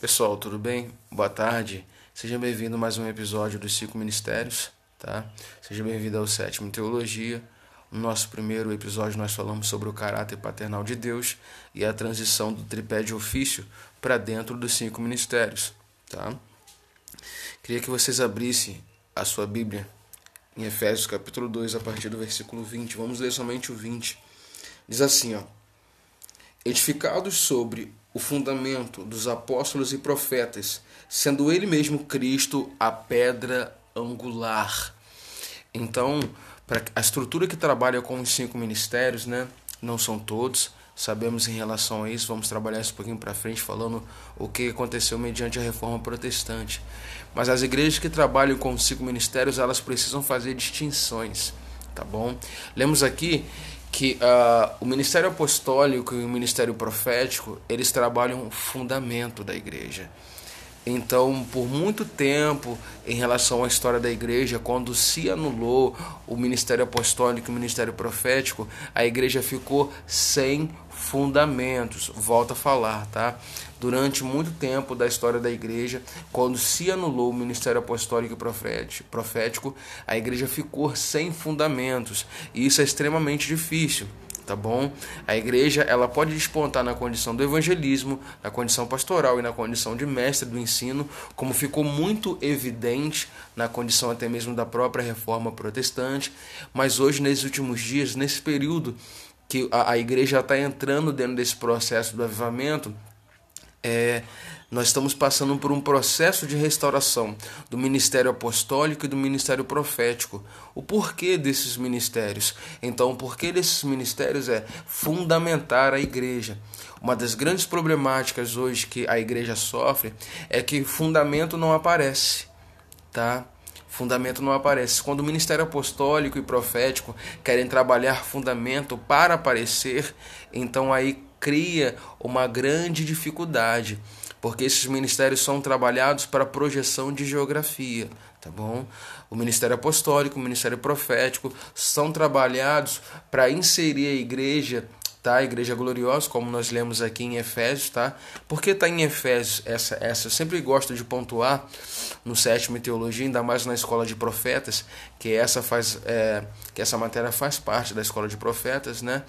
Pessoal, tudo bem? Boa tarde. Seja bem-vindo a mais um episódio dos Cinco Ministérios, tá? Seja bem-vindo ao sétimo Teologia. No nosso primeiro episódio nós falamos sobre o caráter paternal de Deus e a transição do tripé de ofício para dentro dos cinco ministérios, tá? Queria que vocês abrissem a sua Bíblia em Efésios capítulo 2, a partir do versículo 20. Vamos ler somente o 20. Diz assim, ó: Edificados sobre o fundamento dos apóstolos e profetas, sendo ele mesmo Cristo a pedra angular. Então, para a estrutura que trabalha com os cinco ministérios, né, não são todos, sabemos em relação a isso, vamos trabalhar isso um pouquinho para frente falando o que aconteceu mediante a reforma protestante. Mas as igrejas que trabalham com os cinco ministérios, elas precisam fazer distinções, tá bom? Lemos aqui que uh, o ministério apostólico e o ministério profético eles trabalham o fundamento da igreja. Então, por muito tempo, em relação à história da igreja, quando se anulou o ministério apostólico e o ministério profético, a igreja ficou sem fundamentos. Volto a falar, tá? Durante muito tempo da história da igreja, quando se anulou o ministério apostólico e profético, a igreja ficou sem fundamentos. E isso é extremamente difícil tá bom? A igreja ela pode despontar na condição do evangelismo, na condição pastoral e na condição de mestre do ensino, como ficou muito evidente na condição até mesmo da própria reforma protestante, mas hoje nesses últimos dias, nesse período que a, a igreja está entrando dentro desse processo do avivamento, é, nós estamos passando por um processo de restauração do ministério apostólico e do ministério profético. O porquê desses ministérios? Então, o porquê desses ministérios é fundamentar a igreja. Uma das grandes problemáticas hoje que a igreja sofre é que fundamento não aparece, tá? Fundamento não aparece. Quando o ministério apostólico e profético querem trabalhar fundamento para aparecer, então aí cria uma grande dificuldade porque esses ministérios são trabalhados para projeção de geografia, tá bom? O ministério apostólico, o ministério profético são trabalhados para inserir a igreja tá? Igreja gloriosa, como nós lemos aqui em Efésios, tá? Por que está em Efésios essa essa? Eu sempre gosto de pontuar no sétimo teologia, ainda mais na escola de profetas, que essa faz é, que essa matéria faz parte da escola de profetas, né?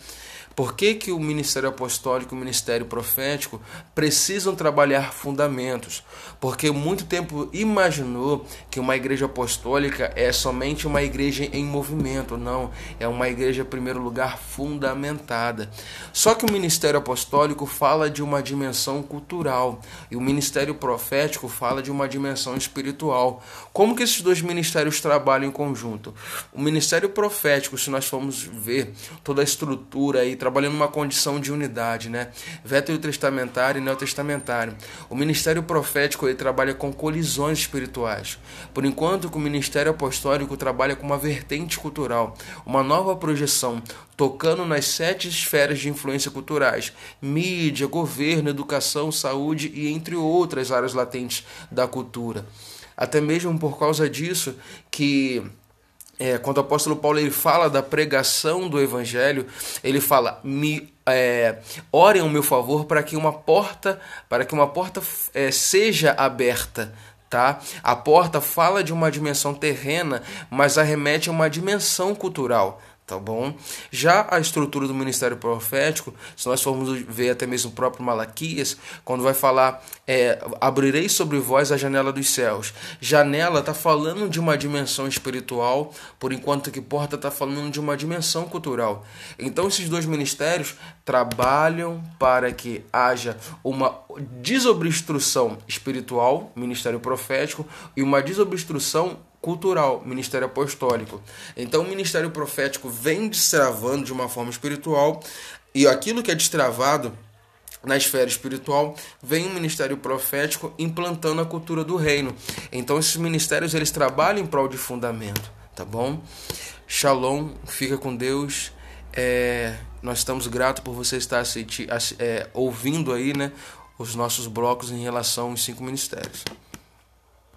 Por que, que o ministério apostólico e o ministério profético precisam trabalhar fundamentos? Porque muito tempo imaginou que uma igreja apostólica é somente uma igreja em movimento. Não, é uma igreja, em primeiro lugar, fundamentada. Só que o ministério apostólico fala de uma dimensão cultural e o ministério profético fala de uma dimensão espiritual. Como que esses dois ministérios trabalham em conjunto? O ministério profético, se nós formos ver toda a estrutura e trabalhando numa condição de unidade, né? Veterotestamentário e neotestamentário. O ministério profético ele trabalha com colisões espirituais. Por enquanto que o ministério apostólico trabalha com uma vertente cultural, uma nova projeção, tocando nas sete esferas de influência culturais: mídia, governo, educação, saúde e entre outras áreas latentes da cultura. Até mesmo por causa disso que é, quando o apóstolo Paulo ele fala da pregação do evangelho, ele fala: me é, orem ao meu favor para que uma porta, para que uma porta é, seja aberta. Tá? A porta fala de uma dimensão terrena, mas arremete a uma dimensão cultural tá bom? Já a estrutura do ministério profético, se nós formos ver até mesmo o próprio Malaquias, quando vai falar, é, abrirei sobre vós a janela dos céus. Janela está falando de uma dimensão espiritual, por enquanto que porta está falando de uma dimensão cultural. Então esses dois ministérios trabalham para que haja uma desobstrução espiritual, ministério profético, e uma desobstrução cultural, ministério apostólico. Então o ministério profético vem destravando de uma forma espiritual e aquilo que é destravado na esfera espiritual vem o ministério profético implantando a cultura do reino. Então esses ministérios eles trabalham em prol de fundamento, tá bom? Shalom, fica com Deus. É, nós estamos gratos por você estar assisti, é, ouvindo aí, né, os nossos blocos em relação aos cinco ministérios.